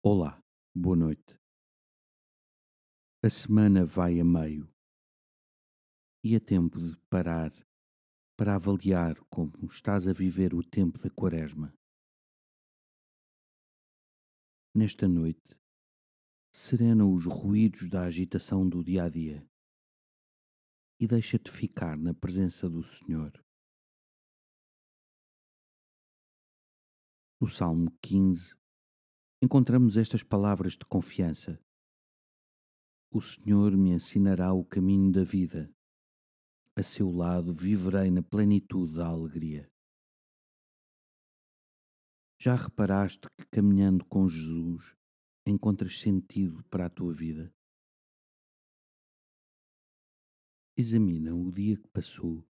Olá, boa noite. A semana vai a meio e é tempo de parar para avaliar como estás a viver o tempo da Quaresma. Nesta noite, serena os ruídos da agitação do dia a dia e deixa-te ficar na presença do Senhor. No Salmo 15, encontramos estas palavras de confiança: O Senhor me ensinará o caminho da vida. A seu lado viverei na plenitude da alegria. Já reparaste que caminhando com Jesus encontras sentido para a tua vida? Examina o dia que passou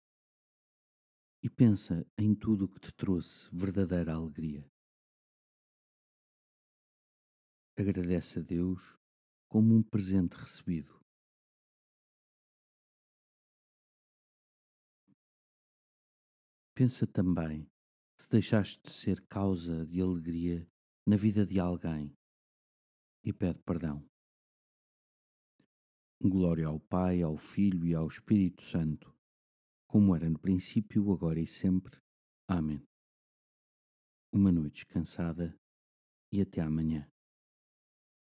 e pensa em tudo o que te trouxe verdadeira alegria. Agradece a Deus como um presente recebido. Pensa também se deixaste de ser causa de alegria na vida de alguém e pede perdão. Glória ao Pai, ao Filho e ao Espírito Santo, como era no princípio, agora e sempre. Amém. Uma noite descansada e até amanhã.